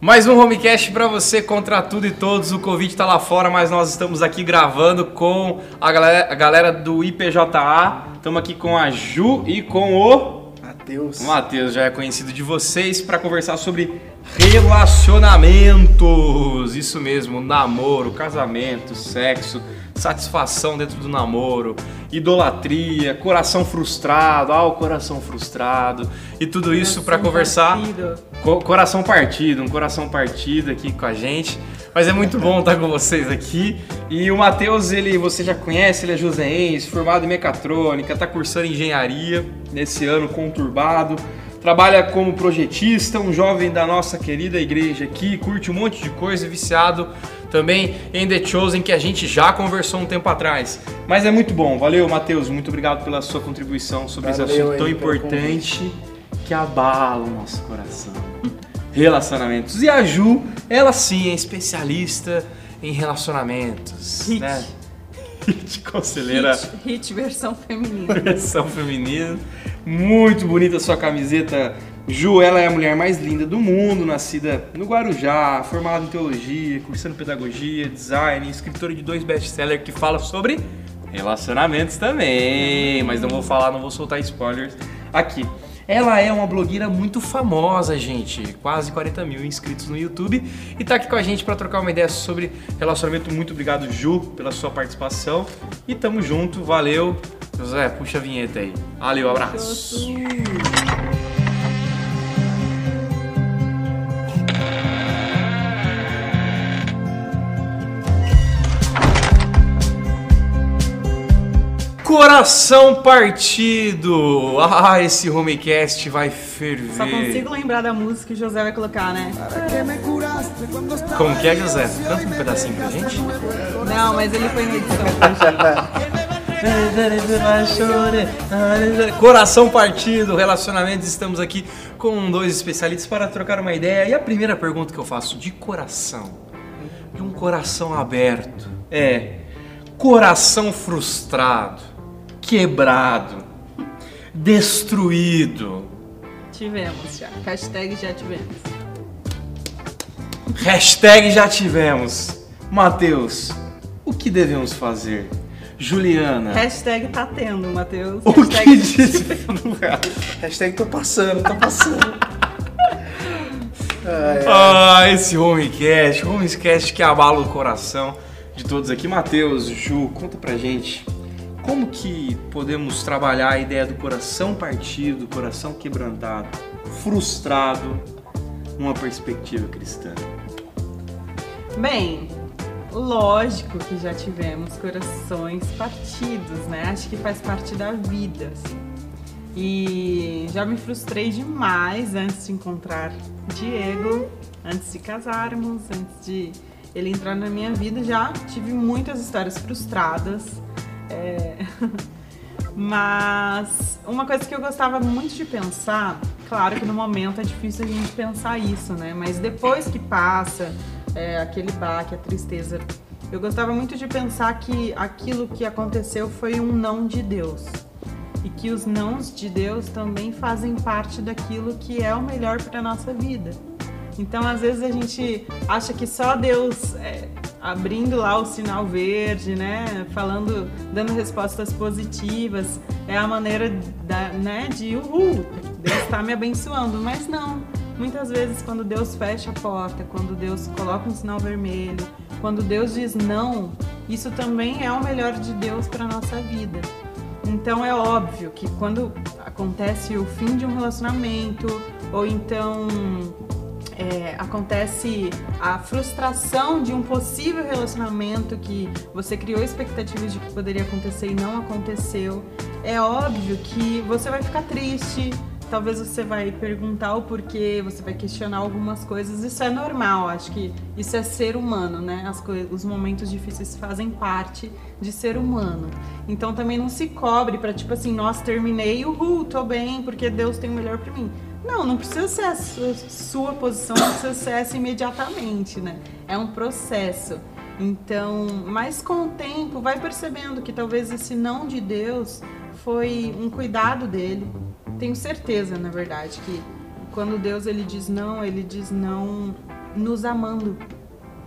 Mais um homecast para você contra tudo e todos. O Covid tá lá fora, mas nós estamos aqui gravando com a galera, a galera do IPJA. Estamos aqui com a Ju e com o Matheus. O Matheus já é conhecido de vocês para conversar sobre relacionamentos. Isso mesmo, namoro, casamento, sexo, satisfação dentro do namoro, idolatria, coração frustrado, ah, o coração frustrado e tudo isso para conversar. Co- coração partido, um coração partido aqui com a gente. Mas é muito bom estar com vocês aqui. E o Matheus, ele, você já conhece, ele é joseense, formado em mecatrônica, está cursando engenharia nesse ano conturbado. Trabalha como projetista, um jovem da nossa querida igreja aqui, curte um monte de coisa, viciado também em The Chosen, que a gente já conversou um tempo atrás. Mas é muito bom, valeu Matheus, muito obrigado pela sua contribuição sobre esse Valeu assunto aí tão importante que abala o nosso coração. Relacionamentos. E a Ju, ela sim é especialista em relacionamentos, Hit. né? Hit conselheira Hit, hit versão feminina. versão feminina. Muito bonita a sua camiseta. Ju, ela é a mulher mais linda do mundo, nascida no Guarujá, formada em teologia, cursando pedagogia, design, escritora de dois best-sellers que fala sobre relacionamentos também. Mas não vou falar, não vou soltar spoilers aqui. Ela é uma blogueira muito famosa, gente. Quase 40 mil inscritos no YouTube. E tá aqui com a gente para trocar uma ideia sobre relacionamento. Muito obrigado, Ju, pela sua participação. E tamo junto, valeu. José, puxa a vinheta aí. Valeu, abraço. Coração partido! Ah, esse homecast vai ferver. Só consigo lembrar da música que o José vai colocar, né? Como que é, José? Canta um pedacinho pra gente. Não, mas ele foi na edição. Coração partido, relacionamentos, estamos aqui com dois especialistas para trocar uma ideia. E a primeira pergunta que eu faço de coração, de um coração aberto, é: coração frustrado, quebrado, destruído. Tivemos já. Hashtag já tivemos. Hashtag já tivemos. Matheus, o que devemos fazer? Juliana, Hashtag tá tendo, Matheus. o que diz? Hashtag tô passando, tô passando. Ai, ai. Ah, esse homecast, homecast que abala o coração de todos aqui. Matheus, Ju, conta pra gente como que podemos trabalhar a ideia do coração partido, do coração quebrantado, frustrado, numa perspectiva cristã. Bem, lógico que já tivemos corações partidos, né? Acho que faz parte da vida. assim. E já me frustrei demais antes de encontrar Diego, antes de casarmos, antes de ele entrar na minha vida. Já tive muitas histórias frustradas. É, Mas uma coisa que eu gostava muito de pensar, claro que no momento é difícil a gente pensar isso, né? Mas depois que passa é, aquele baque, a tristeza, eu gostava muito de pensar que aquilo que aconteceu foi um não de Deus. E que os nãos de Deus também fazem parte daquilo que é o melhor para nossa vida. Então, às vezes a gente acha que só Deus é, abrindo lá o sinal verde, né, falando, dando respostas positivas, é a maneira da, né, de uhul, Deus está me abençoando, mas não. Muitas vezes quando Deus fecha a porta, quando Deus coloca um sinal vermelho, quando Deus diz não, isso também é o melhor de Deus para nossa vida. Então é óbvio que quando acontece o fim de um relacionamento, ou então é, acontece a frustração de um possível relacionamento que você criou expectativas de que poderia acontecer e não aconteceu, é óbvio que você vai ficar triste. Talvez você vai perguntar o porquê, você vai questionar algumas coisas. Isso é normal, acho que isso é ser humano, né? As coi- os momentos difíceis fazem parte de ser humano. Então também não se cobre pra tipo assim, nossa, terminei, uhul, tô bem, porque Deus tem o melhor pra mim. Não, não precisa ser a sua, sua posição, não precisa ser essa imediatamente, né? É um processo. Então, mas com o tempo, vai percebendo que talvez esse não de Deus foi um cuidado dele. Tenho certeza, na verdade, que quando Deus ele diz não, ele diz não nos amando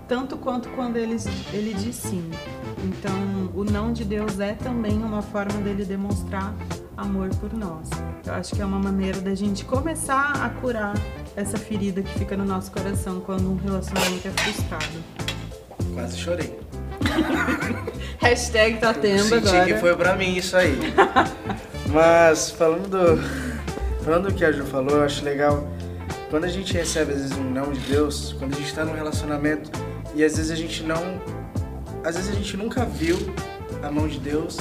tanto quanto quando ele, ele diz sim. Então, o não de Deus é também uma forma dele demonstrar amor por nós. Eu acho que é uma maneira da gente começar a curar essa ferida que fica no nosso coração quando um relacionamento é frustrado. Quase chorei. Hashtag tá tendo Senti agora. que foi pra mim isso aí. Mas falando do. Falando do que a Ju falou, eu acho legal. Quando a gente recebe, às vezes, um não de Deus, quando a gente tá num relacionamento e às vezes a gente não. Às vezes a gente nunca viu a mão de Deus,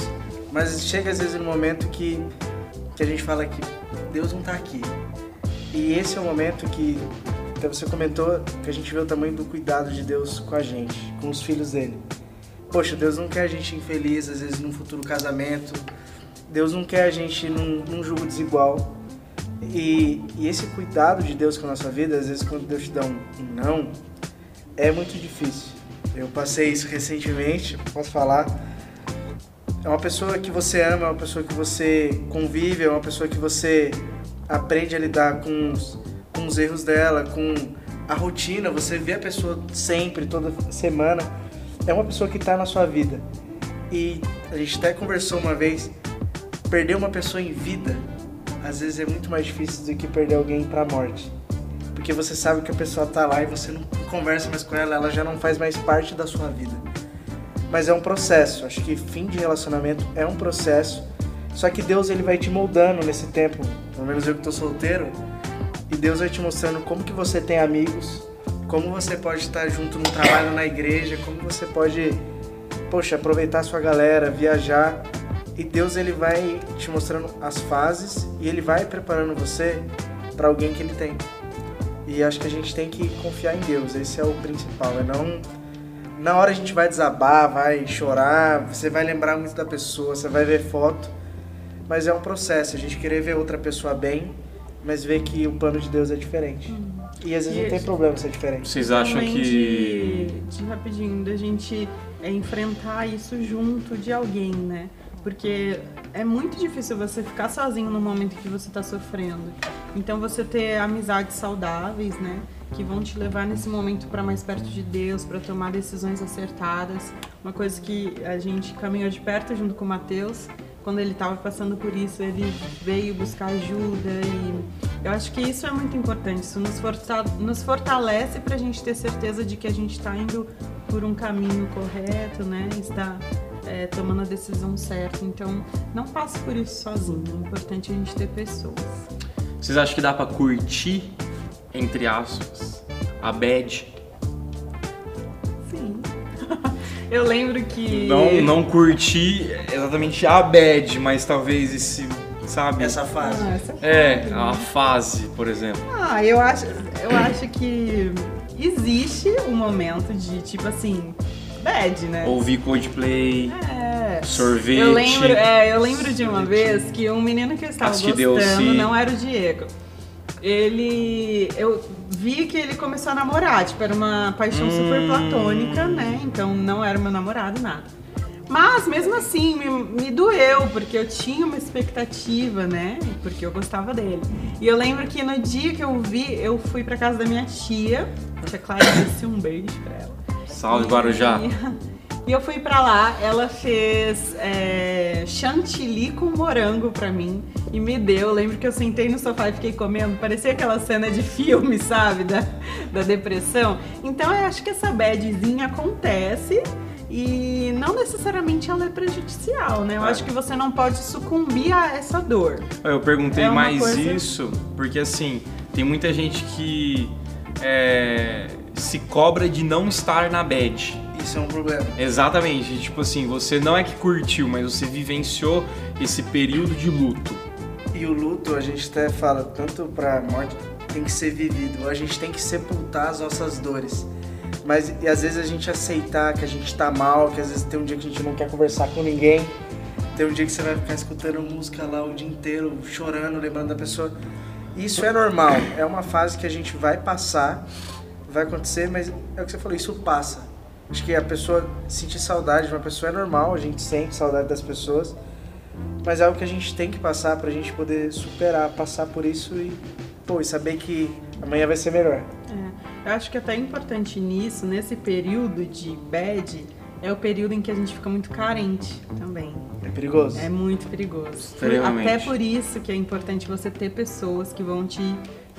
mas chega às vezes no momento que, que a gente fala que Deus não tá aqui. E esse é o momento que até você comentou que a gente vê o tamanho do cuidado de Deus com a gente, com os filhos dele. Poxa, Deus não quer a gente infeliz, às vezes, num futuro casamento. Deus não quer a gente num, num jogo desigual. E, e esse cuidado de Deus com a nossa vida, às vezes, quando Deus te dá um, um não, é muito difícil. Eu passei isso recentemente, posso falar. É uma pessoa que você ama, é uma pessoa que você convive, é uma pessoa que você aprende a lidar com os, com os erros dela, com a rotina. Você vê a pessoa sempre, toda semana. É uma pessoa que está na sua vida. E a gente até conversou uma vez, perder uma pessoa em vida, às vezes é muito mais difícil do que perder alguém para a morte. Porque você sabe que a pessoa tá lá e você não conversa mais com ela, ela já não faz mais parte da sua vida. Mas é um processo. Acho que fim de relacionamento é um processo. Só que Deus ele vai te moldando nesse tempo. Pelo menos eu que tô solteiro. E Deus vai te mostrando como que você tem amigos, como você pode estar junto no trabalho na igreja, como você pode, poxa, aproveitar sua galera, viajar. E Deus ele vai te mostrando as fases e ele vai preparando você para alguém que ele tem. E acho que a gente tem que confiar em Deus. Esse é o principal. É não na hora a gente vai desabar, vai chorar, você vai lembrar muito da pessoa, você vai ver foto, mas é um processo. A gente querer ver outra pessoa bem, mas ver que o plano de Deus é diferente. E às vezes E não tem problema ser diferente. Vocês acham Também que. De, de rapidinho, da gente é, enfrentar isso junto de alguém, né? Porque é muito difícil você ficar sozinho no momento que você tá sofrendo. Então você ter amizades saudáveis, né? Que vão te levar nesse momento para mais perto de Deus, para tomar decisões acertadas. Uma coisa que a gente caminhou de perto junto com o Matheus, quando ele estava passando por isso, ele veio buscar ajuda e eu acho que isso é muito importante. Isso nos, forta- nos fortalece para a gente ter certeza de que a gente está indo por um caminho correto, né? Está é, tomando a decisão certa. Então, não passe por isso sozinho. É importante a gente ter pessoas. Vocês acham que dá pra curtir, entre aspas, a bad? Sim. eu lembro que Não, não curtir exatamente a bad, mas talvez esse, sabe? Essa fase. Ah, essa É, a fase, por exemplo. Ah, eu acho, eu acho que existe um momento de tipo assim, bad, né? Ouvir Coldplay. É. Sorvete. Eu lembro, é, eu lembro de uma vez que um menino que eu estava Assistir gostando DLC. não era o Diego. Ele. Eu vi que ele começou a namorar, tipo, era uma paixão Hum. super platônica, né? Então não era meu namorado, nada. Mas mesmo assim, me, me doeu, porque eu tinha uma expectativa, né? Porque eu gostava dele. E eu lembro que no dia que eu vi, eu fui pra casa da minha tia, tia Clarice, um beijo pra ela. Salve Guarujá. E, eu fui pra lá, ela fez é, chantilly com morango pra mim e me deu. Eu lembro que eu sentei no sofá e fiquei comendo, parecia aquela cena de filme, sabe? Da, da depressão. Então eu acho que essa badzinha acontece. E não necessariamente ela é prejudicial, né? Eu É. acho que você não pode sucumbir a essa dor. Eu perguntei É mais coisa- isso porque assim, tem muita gente que é, se cobra de não estar na bad. Isso é um problema. Exatamente, tipo assim, você não é que curtiu, mas você vivenciou esse período de luto. E o luto, a gente até fala, tanto pra morte tem que ser vivido, a gente tem que sepultar as nossas dores. Mas e às vezes a gente aceitar que a gente tá mal, que às vezes tem um dia que a gente não quer conversar com ninguém, tem um dia que você vai ficar escutando música lá o dia inteiro, chorando, lembrando da pessoa. Isso é normal, é uma fase que a gente vai passar, vai acontecer, mas é o que você falou, isso passa. Acho que a pessoa sentir saudade de uma pessoa é normal, a gente sente saudade das pessoas, mas é algo que a gente tem que passar pra gente poder superar, passar por isso e, pô, e saber que amanhã vai ser melhor. É. Eu acho que até é importante nisso, nesse período de bad, é o período em que a gente fica muito carente também. É perigoso. É muito perigoso. Extremamente. Até por isso que é importante você ter pessoas que vão te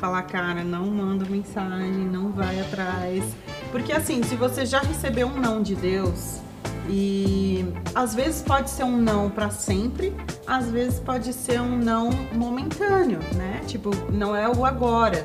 falar, cara, não manda mensagem, não vai atrás. Porque assim, se você já recebeu um não de Deus, e às vezes pode ser um não para sempre, às vezes pode ser um não momentâneo, né? Tipo, não é o agora.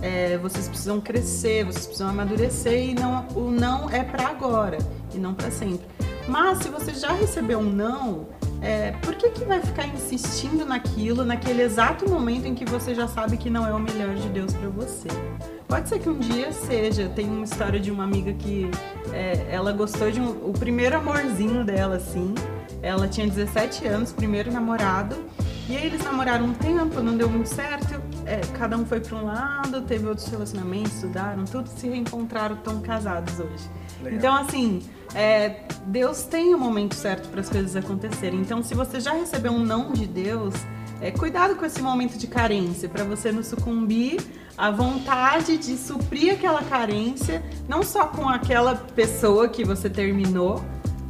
É, vocês precisam crescer, vocês precisam amadurecer e não, o não é para agora e não para sempre. Mas se você já recebeu um não, é, por que, que vai ficar insistindo naquilo naquele exato momento em que você já sabe que não é o melhor de Deus para você? Pode ser que um dia seja. Tem uma história de uma amiga que é, ela gostou de um, o primeiro amorzinho dela, assim. Ela tinha 17 anos, primeiro namorado. E aí eles namoraram um tempo, não deu muito certo. É, cada um foi para um lado, teve outros relacionamentos, estudaram, tudo se reencontraram, estão casados hoje. Legal. Então, assim, é, Deus tem o momento certo para as coisas acontecerem. Então, se você já recebeu um não de Deus, é, cuidado com esse momento de carência, para você não sucumbir à vontade de suprir aquela carência, não só com aquela pessoa que você terminou,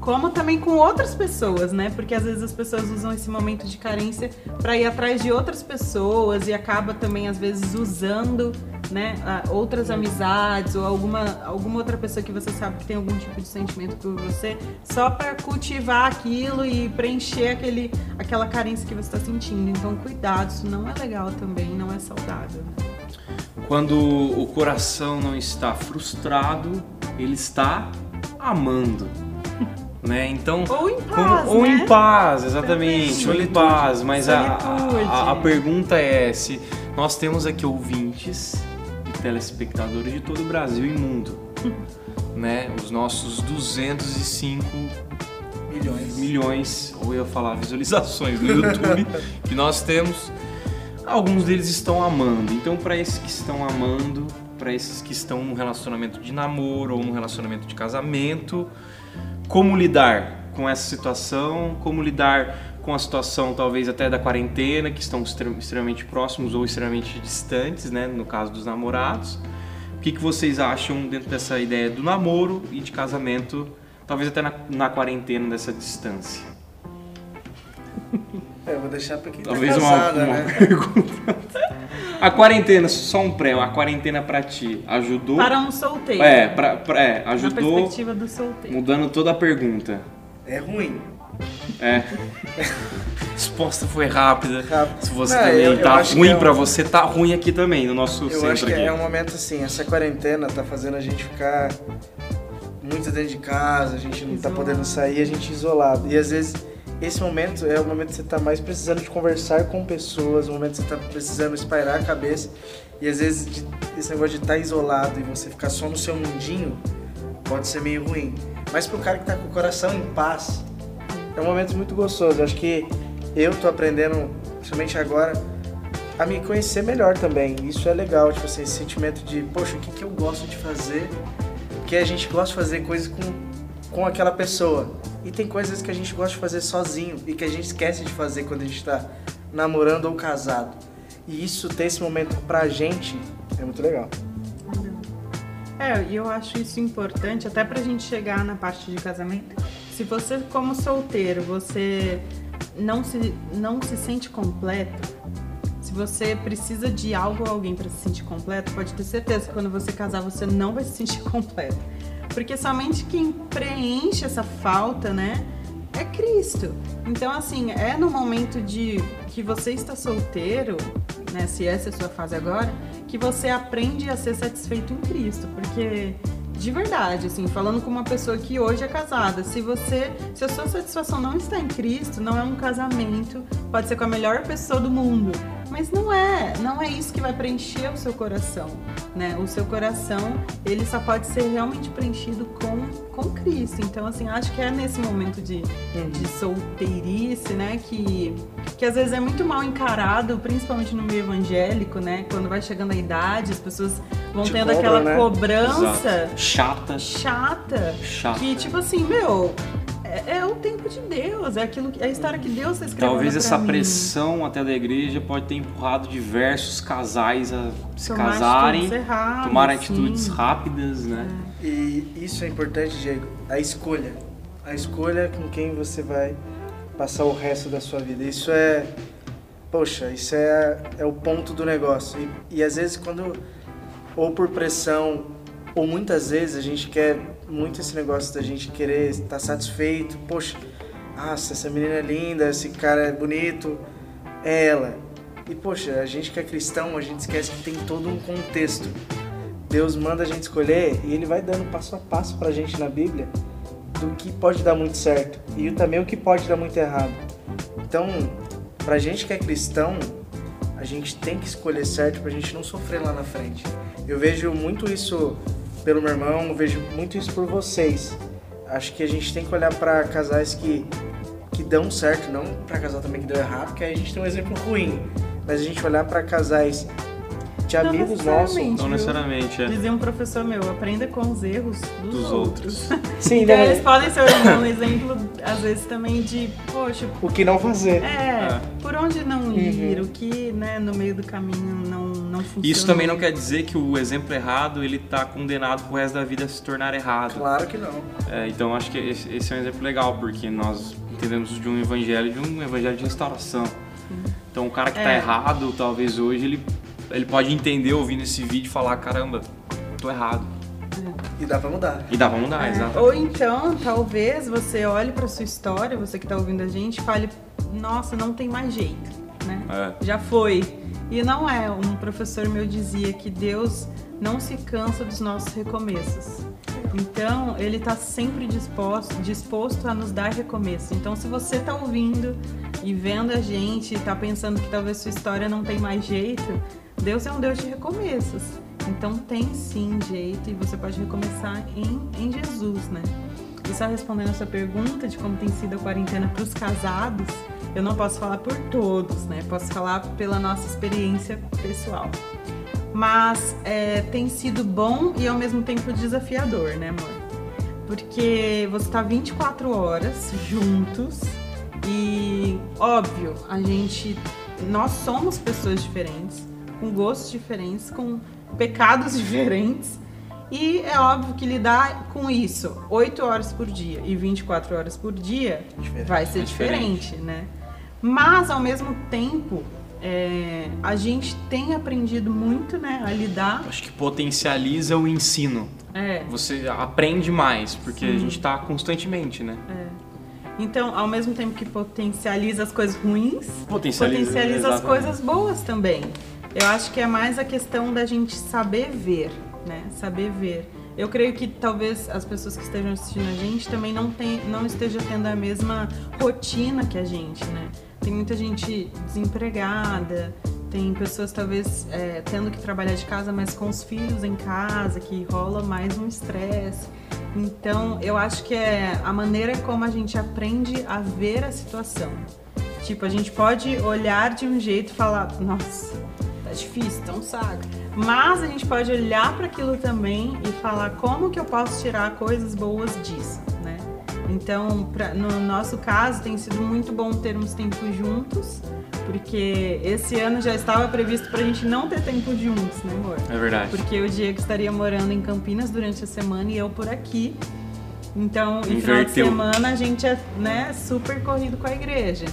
como também com outras pessoas, né? Porque às vezes as pessoas usam esse momento de carência para ir atrás de outras pessoas e acaba também às vezes usando, né, outras amizades ou alguma alguma outra pessoa que você sabe que tem algum tipo de sentimento por você, só para cultivar aquilo e preencher aquele aquela carência que você está sentindo. Então, cuidado, isso não é legal também, não é saudável. Quando o coração não está frustrado, ele está amando. Né? Então, Ou em como- paz, ou né? em paz, exatamente, ou em paz. Mas a, a, a pergunta é se nós temos aqui ouvintes e telespectadores de todo o Brasil e mundo, né? Os nossos 205 Milhões. milhões, ou eu ia falar visualizações no YouTube que nós temos. Alguns deles estão amando. Então, para esses que estão amando, para esses que estão num relacionamento de namoro ou num relacionamento de casamento, como lidar com essa situação? Como lidar com a situação, talvez até da quarentena, que estão extre- extremamente próximos ou extremamente distantes, né? No caso dos namorados. O que, que vocês acham dentro dessa ideia do namoro e de casamento, talvez até na, na quarentena dessa distância? É, eu vou deixar pra quem Talvez tá uma, casada, uma né? pergunta. A quarentena, só um pré, a quarentena pra ti ajudou? Para um solteiro. É, pra, pra- é, Na ajudou perspectiva do solteiro. mudando toda a pergunta. É ruim. É. Resposta foi rápida. Rápido. Se você Não, também eu- eu tá que ruim é um- pra você, tá ruim aqui também, no nosso Eu centro acho que aqui. é um momento assim, essa quarentena tá fazendo a gente ficar muito dentro de casa, a gente não tá Isolado. podendo sair, a gente isolado. E às vezes esse momento é o momento que você tá mais precisando de conversar com pessoas, o momento que você tá precisando espairar a cabeça. E às vezes de- esse negócio de estar isolado e você ficar só no seu mundinho pode ser meio ruim. Mas pro cara que tá com o coração em paz, é um momento muito gostoso. Eu acho que eu tô aprendendo, principalmente agora, a me conhecer melhor também. Isso é legal, tipo assim, esse sentimento de, poxa, o que, que eu gosto de fazer? Porque a gente gosta de fazer coisas com, com aquela pessoa. E tem coisas que a gente gosta de fazer sozinho e que a gente esquece de fazer quando a gente tá namorando ou casado. E isso, ter esse momento pra gente, é muito legal. É, e eu acho isso importante até pra gente chegar na parte de casamento. Se você, como solteiro, você não se, não se sente completo, se você precisa de algo ou alguém pra se sentir completo, pode ter certeza que quando você casar você não vai se sentir completo. Porque somente quem preenche essa falta, né, é Cristo. Então, assim, é no momento de que você está solteiro, né, se essa é a sua fase agora, que você aprende a ser satisfeito em Cristo, porque de verdade, assim, falando com uma pessoa que hoje é casada, se você, se a sua satisfação não está em Cristo, não é um casamento, pode ser com a melhor pessoa do mundo, mas não é, não é isso que vai preencher o seu coração, né? O seu coração, ele só pode ser realmente preenchido com com Cristo. Então, assim, acho que é nesse momento de, de solteirice, né, que que às vezes é muito mal encarado, principalmente no meio evangélico, né? Quando vai chegando a idade, as pessoas vão Te tendo cobram, aquela né? cobrança Exato. Chata. chata. Chata. Que, tipo assim, meu, é, é o tempo de Deus, é aquilo que, é a história que Deus está escrevendo. Talvez essa mim. pressão até da igreja pode ter empurrado diversos casais a se Tomar casarem, atitudes erradas, tomar sim. atitudes rápidas, né? E isso é importante, Diego, a escolha. A escolha com quem você vai passar o resto da sua vida. Isso é. Poxa, isso é, é o ponto do negócio. E, e às vezes, quando. Ou por pressão, ou muitas vezes a gente quer muito esse negócio da gente querer estar satisfeito. Poxa, nossa, essa menina é linda, esse cara é bonito, é ela. E poxa, a gente que é cristão, a gente esquece que tem todo um contexto. Deus manda a gente escolher e ele vai dando passo a passo pra gente na Bíblia do que pode dar muito certo e também o que pode dar muito errado. Então, pra gente que é cristão, a gente tem que escolher certo pra gente não sofrer lá na frente. Eu vejo muito isso pelo meu irmão, vejo muito isso por vocês. Acho que a gente tem que olhar pra casais que que dão certo, não pra casal também que deu errado, porque aí a gente tem um exemplo ruim. Mas a gente olhar pra casais de Não amigos nossos. Não necessariamente, é. Dizia um professor meu, aprenda com os erros dos, Dos outros. Sim, Então né? eles podem ser um exemplo, às vezes, também de, poxa, O que não fazer. é, É. por onde não ir, Uhum. o que, né, no meio do caminho não, não funciona. Isso também não quer dizer que o exemplo errado ele tá condenado pro resto da vida a se tornar errado. Claro que não. É, então acho que esse, esse é um exemplo legal, porque nós entendemos de um evangelho de um evangelho de restauração. Então o cara que tá É. errado, talvez hoje, ele, ele pode entender ouvindo esse vídeo e falar, caramba, tô errado. E dá pra mudar. E dá pra mudar, É, exato. Ou então, talvez você olhe pra sua história, você que tá ouvindo a gente, e fale, nossa, não tem mais jeito, né? É. Já foi. E não é. Um professor meu dizia que Deus não se cansa dos nossos recomeços. Então, ele está sempre disposto, disposto a nos dar recomeço. Então, se você está ouvindo e vendo a gente e está pensando que talvez sua história não tem mais jeito, Deus é um Deus de recomeços. Então, tem sim jeito e você pode recomeçar em, em Jesus, né? E só respondendo a sua pergunta de como tem sido a quarentena para os casados, eu não posso falar por todos, né? Posso falar pela nossa experiência pessoal. Mas é, tem sido bom e ao mesmo tempo desafiador, né, amor? Porque você tá 24 horas juntos e, óbvio, a gente. Nós somos pessoas diferentes, com gostos diferentes, com pecados diferentes. E é óbvio que lidar com isso 8 horas por dia e 24 horas por dia Diferente. vai ser É diferente. diferente, né? Mas ao mesmo tempo, é, a gente tem aprendido muito, né, a lidar. Acho que potencializa o ensino. É, Você aprende mais, porque a gente tá constantemente, né? então, ao mesmo tempo que potencializa as coisas ruins, Potencializa, potencializa as coisas boas também. Eu acho que é mais a questão da gente saber ver, né? Saber ver. Eu creio que talvez as pessoas que estejam assistindo a gente também não, tem, não estejam tendo a mesma rotina que a gente, né? Tem muita gente desempregada, tem pessoas talvez é, tendo que trabalhar de casa, mas com os filhos em casa, que rola mais um estresse. Então, eu acho que é a maneira como a gente aprende a ver a situação. Tipo, a gente pode olhar de um jeito e falar, nossa, tá difícil, um saco. Mas a gente pode olhar para aquilo também e falar como que eu posso tirar coisas boas disso, né? Então, pra, no nosso caso, tem sido muito bom termos tempo juntos, porque esse ano já estava previsto pra gente não ter tempo juntos, né, amor? É verdade. Porque o Diego estaria morando em Campinas durante a semana e eu por aqui. Então, em final de semana a gente é né, super corrido com a igreja.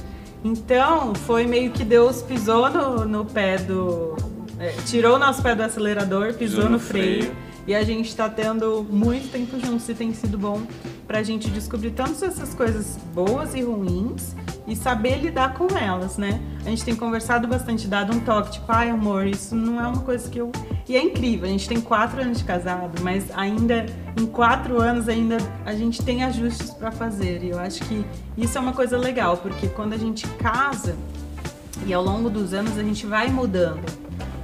Então, foi meio que Deus pisou no, no pé do. é, tirou o nosso pé do acelerador, pisou, no, freio, E a gente tá tendo muito tempo juntos e tem sido bom pra gente descobrir tantas essas coisas boas e ruins e saber lidar com elas, né? A gente tem conversado bastante, dado um toque, tipo, ai amor, isso não é uma coisa que eu. E é incrível, a gente tem quatro anos de casado, mas ainda, em quatro anos, ainda a gente tem ajustes pra fazer. E eu acho que isso é uma coisa legal, porque quando a gente casa e ao longo dos anos a gente vai mudando.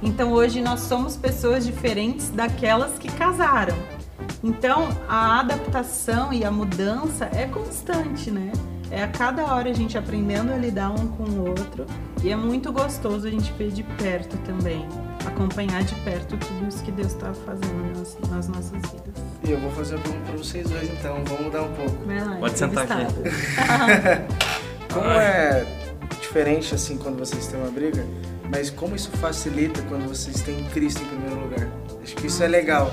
Então hoje nós somos pessoas diferentes daquelas que casaram. Então a adaptação e a mudança é constante, né? É a cada hora a gente aprendendo a lidar um com o outro e é muito gostoso a gente ver de perto também, acompanhar de perto tudo isso que Deus está fazendo nas, nas, nossas vidas. E eu vou fazer pergunta para vocês dois então, vamos mudar um pouco. Lá, Pode sentar aqui. como é diferente assim quando vocês têm uma briga, mas como isso facilita quando vocês têm Cristo em primeiro lugar? Acho que isso é legal.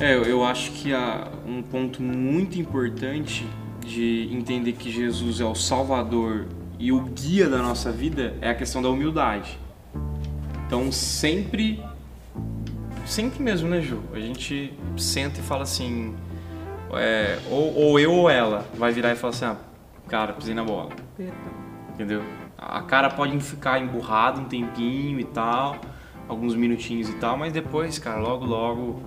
É, eu acho que há um ponto muito importante de entender que Jesus é o Salvador e o guia da nossa vida é a questão da humildade. Então sempre, sempre mesmo, né, Ju? A gente senta e fala assim, é, ou, ou, eu ou ela vai virar e falar assim, ah, cara, pisei na bola. Entendeu? A cara pode ficar emburrada um tempinho e tal, alguns minutinhos e tal, mas depois, cara, logo, logo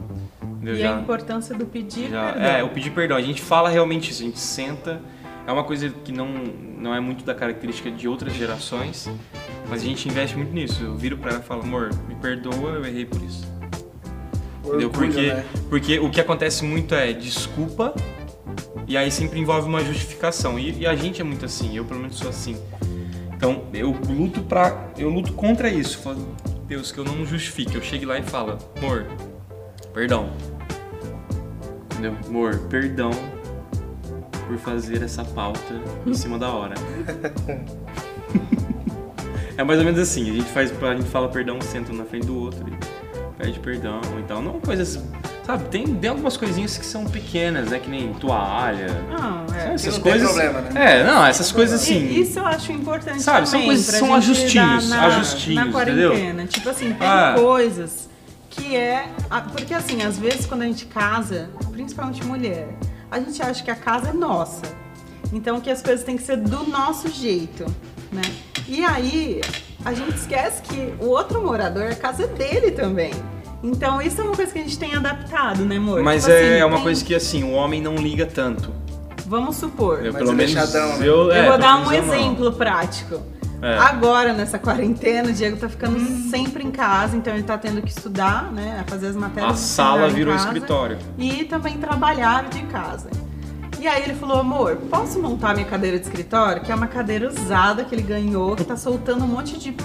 e já, a importância do pedir já, perdão. É, o pedir perdão. A gente fala realmente isso, a gente senta. É uma coisa que não, não é muito da característica de outras gerações, mas a gente investe muito nisso. Eu viro pra ela e falo, amor, me perdoa, eu errei por isso. Entendeu? Porque, né? porque o que acontece muito é desculpa e aí sempre envolve uma justificação. E, e, a gente é muito assim, eu pelo menos sou assim. Então eu luto para eu luto contra isso. Falo, Deus, que eu não justifique. Eu chego lá e falo, amor, perdão entendeu? Amor, perdão por fazer essa pauta em cima da hora. é mais ou menos assim, a gente faz, a gente fala perdão, senta na frente do outro e pede perdão e tal. Não coisas. Sabe, tem, tem algumas coisinhas que são pequenas, né? Que nem toalha. Não, é. Essas não coisas. Problema, né? É, não, essas coisas assim. E isso eu acho importante. Sabe, também, são coisas são ajustinhos, na, ajustinhos, na quarentena. entendeu? Tipo assim, tem Ah. coisas que é. Porque assim, às vezes quando a gente casa, principalmente mulher, a gente acha que a casa é nossa. Então que as coisas têm que ser do nosso jeito, né? E aí a gente esquece que o outro morador, a casa é dele também. Então isso é uma coisa que a gente tem adaptado, né, amor? Mas Tipo é assim, uma tem- coisa que assim, o homem não liga tanto. Vamos supor. Eu, pelo é menos. né? eu, Eu é, vou pelo dar um eu não. exemplo prático. É. Agora, nessa quarentena, o Diego tá ficando sempre em casa, então ele tá tendo que estudar, né? Fazer as matérias. A sala virou casa escritório. E também trabalhar de casa. E aí ele falou, amor, posso montar minha cadeira de escritório? Que é uma cadeira usada que ele ganhou, que tá soltando um monte de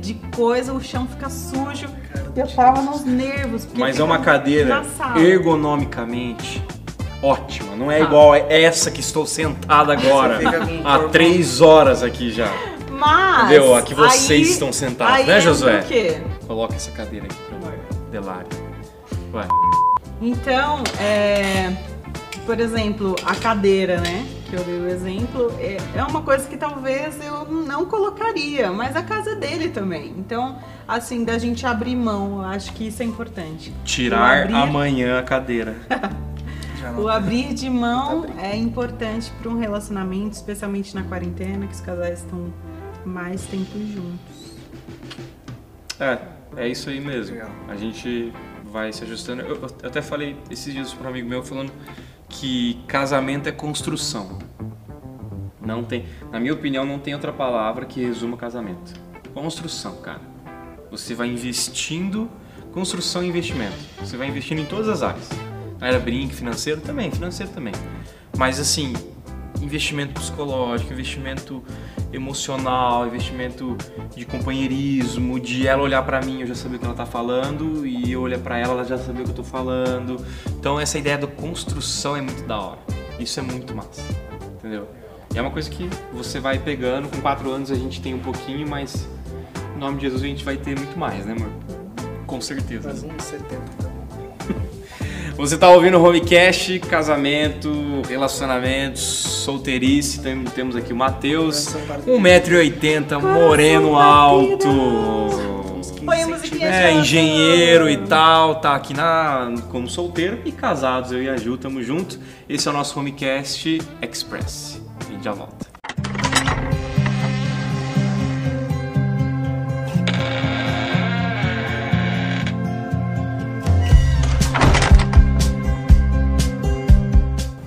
de coisa, o chão fica sujo. Eu tava nos nervos. Mas é uma cadeira ergonomicamente ótima. Não é Tá. igual essa que estou sentada agora. Há três horas aqui já. Mas. Entendeu? Aqui vocês aí- estão sentados, aí né, entra Josué? O quê? Coloca essa cadeira aqui pra Delário. Vai. Então, é, por exemplo, a cadeira, né? Que eu dei o exemplo, é, é uma coisa que talvez eu não colocaria, mas a casa é dele também. Então, assim, da gente abrir mão, eu acho que isso é importante. Tirar abrir- amanhã a cadeira. O abrir de mão é importante para um relacionamento, especialmente na quarentena, que os casais estão mais tempo juntos. É, é isso aí mesmo. A gente vai se ajustando. Eu, eu até falei esses dias para um amigo meu falando que casamento é construção. Não tem, na minha opinião, não tem outra palavra que resuma casamento. Construção, cara. Você vai investindo, construção e investimento. Você vai investindo em todas as áreas. Na área brinque, financeiro também, financeiro também. Mas assim, investimento psicológico, investimento emocional, investimento de companheirismo, de ela olhar pra mim, eu já saber o que ela tá falando, e eu olhar pra ela, ela já saber o que eu tô falando. Então essa ideia da construção é muito da hora. Isso é muito massa. Entendeu? E é uma coisa que você vai pegando, com quatro anos a gente tem um pouquinho, mas em nome de Jesus a gente vai ter muito mais, né, amor? Com certeza. Faz uns 70, tá bom. Você tá ouvindo o Homecast, casamento, relacionamentos, solteirice. Tem- Temos aqui o Matheus, 1,80m, moreno alto. Põe a musiquinha É, de engenheiro e tal, tá aqui na, como solteiro e casados, eu e a Ju, tamo junto. Esse é o nosso Homecast Express. A gente já volta.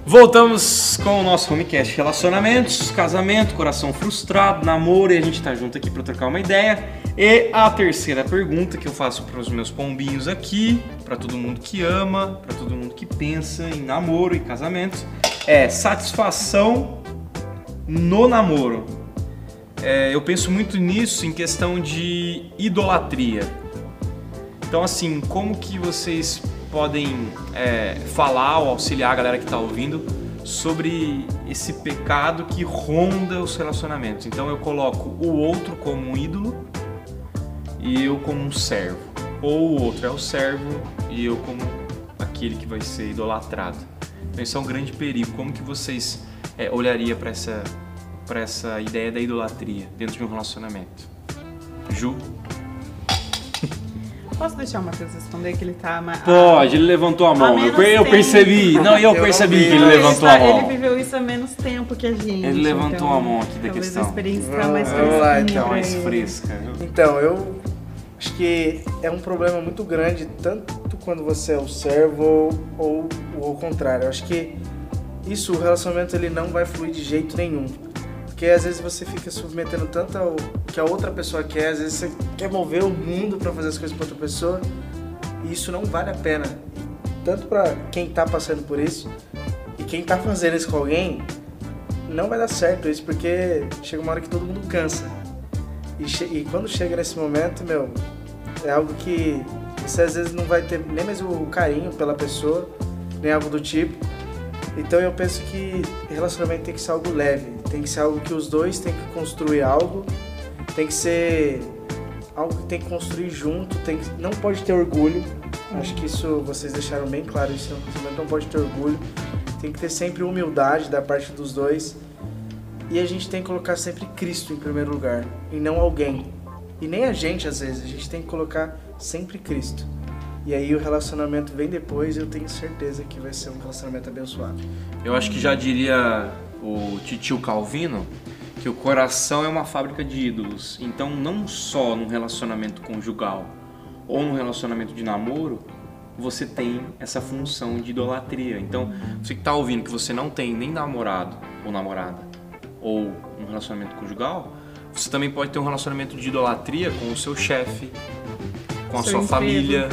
Voltamos com o nosso Homecast Relacionamentos, casamento, coração frustrado, namoro e a gente tá junto aqui para trocar uma ideia. E a terceira pergunta que eu faço para os meus pombinhos aqui, para todo mundo que ama, para todo mundo que pensa em namoro e casamento, é satisfação no namoro. É, eu penso muito nisso em questão de idolatria. Então, assim, como que vocês podem é, falar ou auxiliar a galera que está ouvindo sobre esse pecado que ronda os relacionamentos? Então, eu coloco o outro como um ídolo e eu como um servo. Ou o outro é o servo e eu como aquele que vai ser idolatrado. Então, isso é um grande perigo. Como que vocês é, para essa para essa ideia da idolatria dentro de um relacionamento? Ju? Posso deixar o Matheus responder que ele tá... ma- Pode, ele levantou a mão. Eu, menos eu tempo. percebi. Não, eu Eu percebi vi. que ele levantou a mão. Ele viveu isso há menos tempo que a gente. Ele levantou então, a mão aqui da questão. a experiência tá mais vamos lá, então. mais fresca. Então, eu acho que é um problema muito grande, tanto quando você é o servo ou, ou, ao contrário. Eu acho que isso, o relacionamento, ele não vai fluir de jeito nenhum. Porque às vezes você fica submetendo tanto ao que a outra pessoa quer, às vezes você quer mover o mundo pra fazer as coisas pra outra pessoa, e isso não vale a pena. Tanto pra quem tá passando por isso, e quem tá fazendo isso com alguém, não vai dar certo isso, porque chega uma hora que todo mundo cansa. E, e quando chega nesse momento, meu, é algo que você às vezes não vai ter nem mais o carinho pela pessoa, nem algo do tipo. Então eu penso que relacionamento tem que ser algo leve, tem que ser algo que os dois têm que construir algo, tem que ser algo que tem que construir junto, tem que, não pode ter orgulho. Acho que isso vocês deixaram bem claro, isso relacionamento não pode ter orgulho. Tem que ter sempre humildade da parte dos dois. E a gente tem que colocar sempre Cristo em primeiro lugar, e não alguém. E nem a gente, às vezes, a gente tem que colocar sempre Cristo. E aí o relacionamento vem depois eu tenho certeza que vai ser um relacionamento abençoado. Eu acho que já diria o titio Calvino que o coração é uma fábrica de ídolos. Então, não só num relacionamento conjugal ou num relacionamento de namoro, você tem essa função de idolatria. Então, você que está ouvindo que você não tem nem namorado ou namorada ou um relacionamento conjugal, você também pode ter um relacionamento de idolatria com o seu chefe, com a Seu sua emprego. família,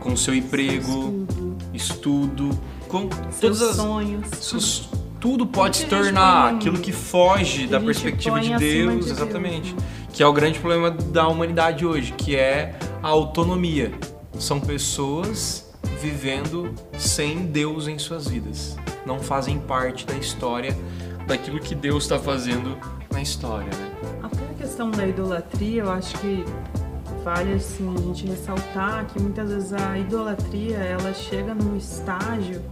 com o seu emprego, estudo, com Seus todas as sonhos. seus- tudo pode se tornar aquilo que foge da a gente perspectiva de Deus, de Deus, exatamente. né? Que é o grande problema da humanidade hoje, que é a autonomia. São pessoas vivendo sem Deus em suas vidas. Não fazem parte da história daquilo que Deus está fazendo na história, né? Até a questão da idolatria, eu acho que vale assim a gente ressaltar que muitas vezes a idolatria ela chega num estágio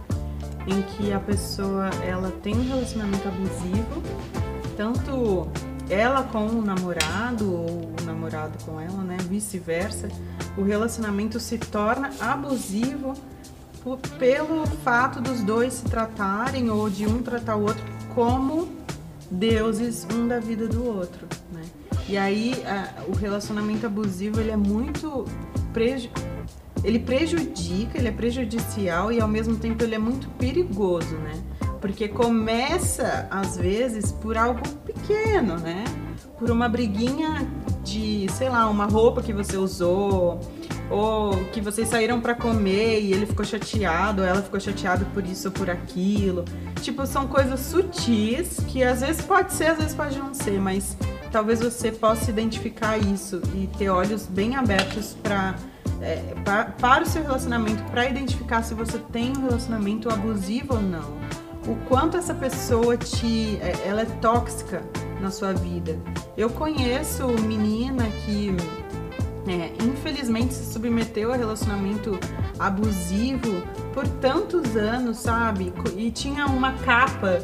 em que a pessoa ela tem um relacionamento abusivo, tanto ela com o namorado ou o namorado com ela, né, vice-versa, o relacionamento se torna abusivo po- pelo fato dos dois se tratarem ou de um tratar o outro como deuses um da vida do outro, né? E aí a- o relacionamento abusivo ele é muito preju ele prejudica, ele é prejudicial e ao mesmo tempo ele é muito perigoso, né? Porque começa às vezes por algo pequeno, né? Por uma briguinha de, sei lá, uma roupa que você usou, ou que vocês saíram pra comer e ele ficou chateado, ou ela ficou chateada por isso ou por aquilo. Tipo, são coisas sutis que às vezes pode ser, às vezes pode não ser, mas talvez você possa identificar isso e ter olhos bem abertos para para o seu relacionamento, para identificar se você tem um relacionamento abusivo ou não. O quanto essa pessoa te é, ela é tóxica na sua vida. Eu conheço menina que é, infelizmente se submeteu a relacionamento abusivo por tantos anos, sabe? E tinha uma capa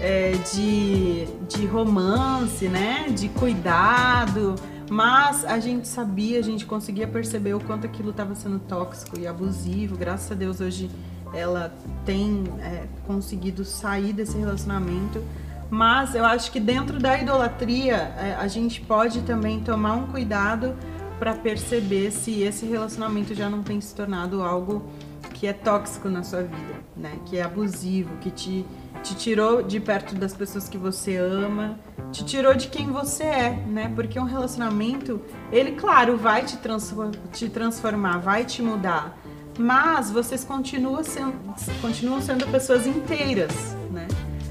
é, de, de romance, né? De cuidado. Mas a gente sabia, a gente conseguia perceber o quanto aquilo estava sendo tóxico e abusivo. Graças a Deus hoje ela tem é, conseguido sair desse relacionamento. Mas eu acho que dentro da idolatria é, a gente pode também tomar um cuidado para perceber se esse relacionamento já não tem se tornado algo que é tóxico na sua vida, né? Que é abusivo, que te, te tirou de perto das pessoas que você ama, te tirou de quem você é, né? Porque um relacionamento, ele, claro, vai te, transfor te transformar, vai te mudar, mas vocês continuam sendo, continuam sendo pessoas inteiras, né?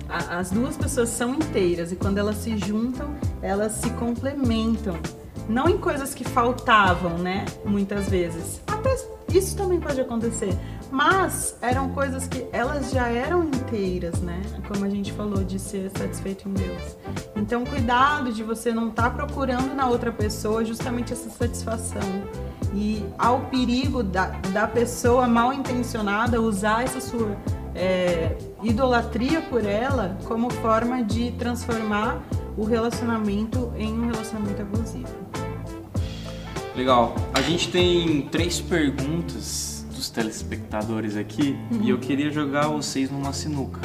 as duas pessoas são inteiras e quando elas se juntam, elas se complementam. Não em coisas que faltavam, né? Muitas vezes. Até isso também pode acontecer. Mas eram coisas que elas já eram inteiras, né? Como a gente falou, de ser satisfeito em Deus. Então, cuidado de você não estar procurando na outra pessoa justamente essa satisfação. E ao perigo da, da pessoa mal intencionada usar essa sua é, idolatria por ela como forma de transformar o relacionamento em um relacionamento abusivo. Legal. A gente tem três perguntas dos telespectadores aqui e eu queria jogar vocês numa sinuca.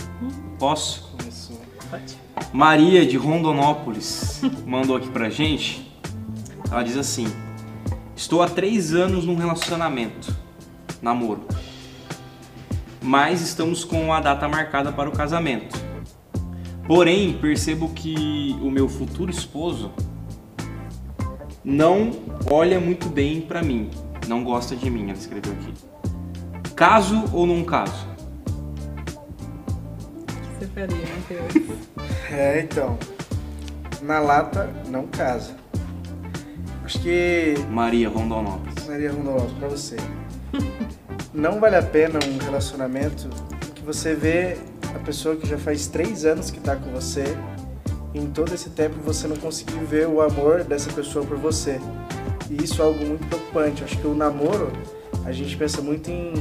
Posso? Começou. Pode. Maria de Rondonópolis mandou aqui pra gente. Ela diz assim: Estou há três anos num relacionamento, namoro, mas estamos com a data marcada para o casamento. Porém, percebo que o meu futuro esposo não olha muito bem pra mim, não gosta de mim, ela escreveu aqui. Caso ou não caso? O que você faria, Matheus? É, então. Na lata, não casa. Acho que. Maria Rondonópolis. Maria Rondonópolis, pra você. Não vale a pena um relacionamento que você vê a pessoa que já faz três anos que tá com você. Em todo esse tempo você não conseguiu ver o amor dessa pessoa por você. E isso é algo muito preocupante. Acho que o namoro, a gente pensa muito em.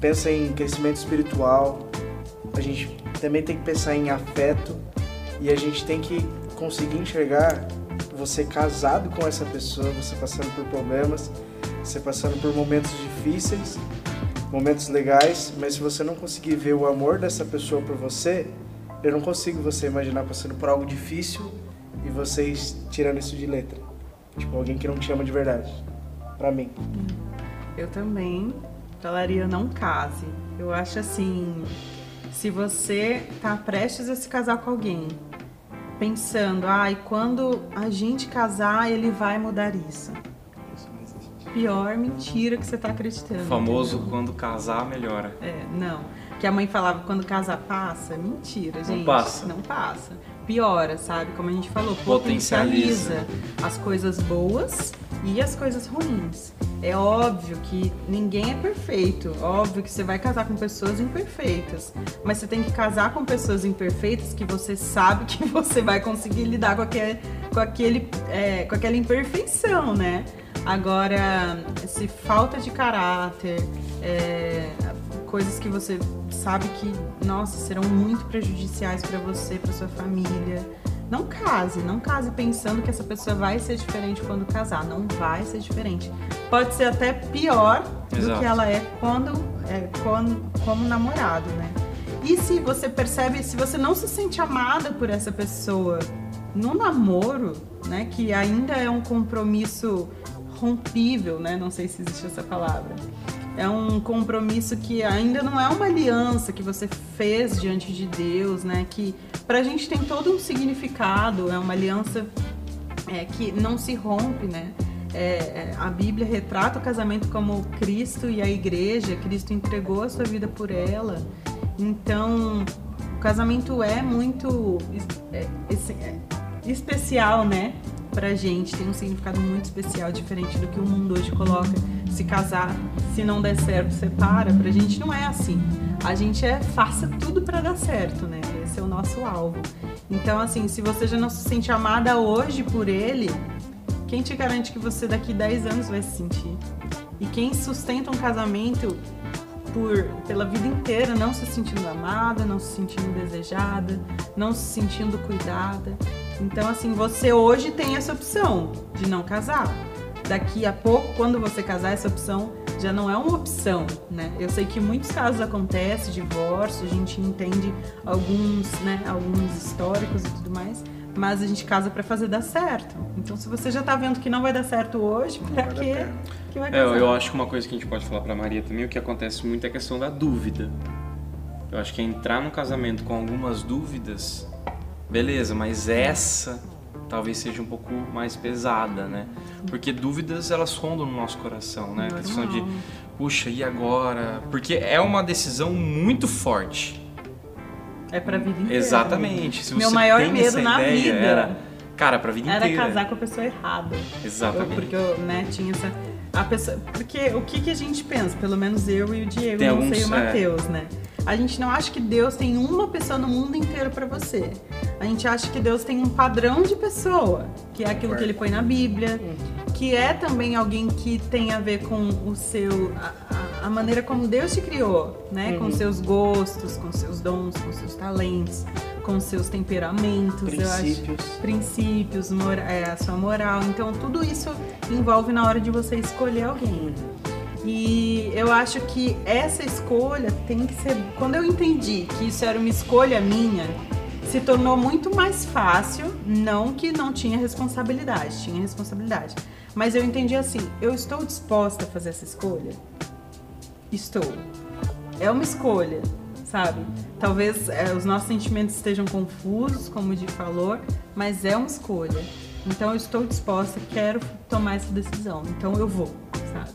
pensa em crescimento espiritual. A gente também tem que pensar em afeto. E a gente tem que conseguir enxergar você casado com essa pessoa, você passando por problemas, você passando por momentos difíceis, momentos legais, mas se você não conseguir ver o amor dessa pessoa por você, eu não consigo você imaginar passando por algo difícil e vocês tirando isso de letra. Tipo, alguém que não te ama de verdade. Pra mim. Eu também falaria não case. Eu acho assim, se você tá prestes a se casar com alguém, pensando, ai, quando a gente casar, ele vai mudar isso. Pior mentira que você tá acreditando. O famoso entendeu? quando casar melhora. É, não. Que a mãe falava quando casar passa. Mentira, gente. passa. Não passa. Piora, sabe? Como a gente falou, Potencializa. potencializa as coisas boas e as coisas ruins. É óbvio que ninguém é perfeito. Óbvio que você vai casar com pessoas imperfeitas. Mas você tem que casar com pessoas imperfeitas que você sabe que você vai conseguir lidar com, aquele, com, aquele, é, com aquela imperfeição, né? Agora, se falta de caráter, é, coisas que você sabe que, nossa, serão muito prejudiciais para você, para sua família. Não case, não case pensando que essa pessoa vai ser diferente quando casar. Não vai ser diferente. Pode ser até pior do Exato. que ela é quando, é, quando como namorado, né? E se você percebe, se você não se sente amada por essa pessoa no namoro, né, que ainda é um compromisso rompível, né? Não sei se existe essa palavra. É um compromisso que ainda não é uma aliança que você fez diante de Deus, né? Que pra gente tem todo um significado, é uma aliança é, que não se rompe, né? É, é, a Bíblia retrata o casamento como Cristo e a igreja, Cristo entregou a sua vida por ela. Então, o casamento é muito é, é, especial, né? Pra gente, tem um significado muito especial, diferente do que o mundo hoje coloca. Se casar, se não der certo, separa. Pra gente não é assim. A gente é faça tudo pra dar certo, né? Esse é o nosso alvo. Então, assim, se você já não se sente amada hoje por ele, quem te garante que você daqui 10 anos vai se sentir? E quem sustenta um casamento por pela vida inteira não se sentindo amada, não se sentindo desejada, não se sentindo cuidada. Então assim, você hoje tem essa opção de não casar. Daqui a pouco, quando você casar, essa opção já não é uma opção, né? Eu sei que muitos casos acontecem, divórcio, a gente entende alguns, né, alguns históricos e tudo mais, mas a gente casa pra fazer dar certo. Então se você já tá vendo que não vai dar certo hoje, pra vale a quê pena. que vai É, eu acho que uma coisa que a gente pode falar pra Maria também, o que acontece muito é a questão da dúvida. Eu acho que é entrar no casamento com algumas dúvidas, beleza, mas essa talvez seja um pouco mais pesada, né? Porque dúvidas elas rondam no nosso coração, né? A questão de, puxa, e agora? Porque é uma decisão muito forte. É pra vida inteira. Exatamente. Se Meu maior medo na ideia, vida Era, cara, pra vida Era inteira. casar com a pessoa errada. Exatamente. Eu- porque eu, né, tinha essa. A pessoa, porque o que, que a gente pensa? Pelo menos eu e o Diego, Tem não alguns- sei o é. Matheus, né? A gente não acha que Deus tem uma pessoa no mundo inteiro pra você. A gente acha que Deus tem um padrão de pessoa, que é aquilo que ele põe na Bíblia, que é também alguém que tem a ver com o seu. a, a- maneira como Deus te criou, né? Com seus gostos, com seus dons, com seus talentos, com seus temperamentos. Eu acho Princípios. princípios, mora- é, a sua moral. Então, tudo isso envolve na hora de você escolher alguém. E eu acho que essa escolha tem que ser. Quando eu entendi que isso era uma escolha minha, se tornou muito mais fácil. Não que não tinha responsabilidade, tinha responsabilidade. Mas eu entendi assim: eu estou disposta a fazer essa escolha? Estou. É uma escolha, sabe? Talvez é, os nossos sentimentos estejam confusos, como o Di falou, mas é uma escolha. Então eu estou disposta, quero tomar essa decisão. Então eu vou, sabe?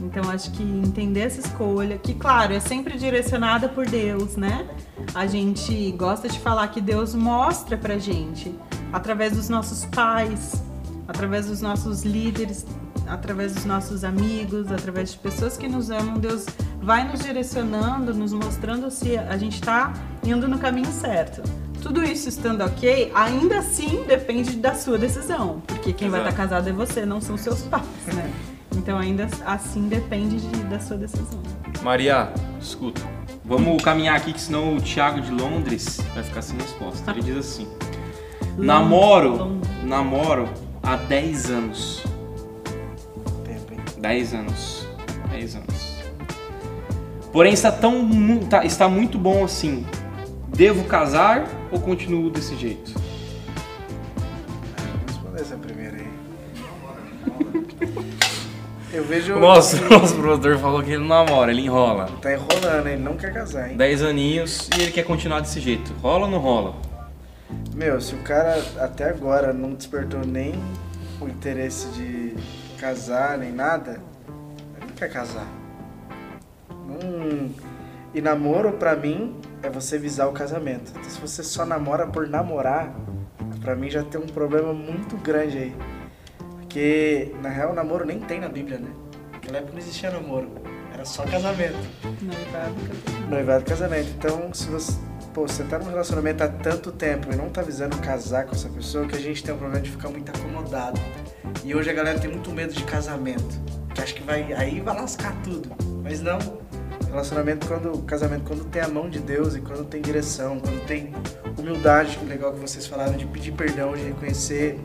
Então acho que entender essa escolha, que claro, é sempre direcionada por Deus, né? A gente gosta de falar que Deus mostra pra gente através dos nossos pais, através dos nossos líderes, através dos nossos amigos, através de pessoas que nos amam, Deus vai nos direcionando, nos mostrando se a gente está indo no caminho certo. Tudo isso estando ok, ainda assim depende da sua decisão, porque quem vai estar Exato. casado é você, não são seus pais, né? Então ainda assim depende de- da sua decisão. Maria, escuta. Vamos caminhar aqui, que senão o Thiago de Londres vai ficar sem resposta. Ele diz assim: Namoro, Londres. namoro há 10 anos. Tempo, hein? 10 anos. 10 anos. Porém, está, tão, tá- está muito bom assim. Devo casar ou continuo desse jeito? Vamos responder essa primeira aí. Eu vejo. Nossa, o nosso produtor falou que ele não namora, ele enrola. Tá enrolando, ele não quer casar, hein? 10 aninhos e ele quer continuar desse jeito. Rola ou não rola? Meu, se o cara até agora não despertou nem o interesse de casar, nem nada, ele não quer casar. Hum, e namoro, pra mim, é você visar o casamento. Então, se você só namora por namorar, pra mim já tem um problema muito grande aí. Porque, na real, namoro nem tem na Bíblia, né? Naquela época não existia namoro. Era só casamento. Noivado, casamento. Noivado casamento. Então, se você, pô, você tá num relacionamento há tanto tempo e não tá visando casar com essa pessoa, que a gente tem um problema de ficar muito acomodado. E hoje a galera tem muito medo de casamento. Que acha que vai. Aí vai lascar tudo. Mas não. Relacionamento quando. Casamento quando tem a mão de Deus e quando tem direção, quando tem humildade, que legal que vocês falaram, de pedir perdão, de reconhecer.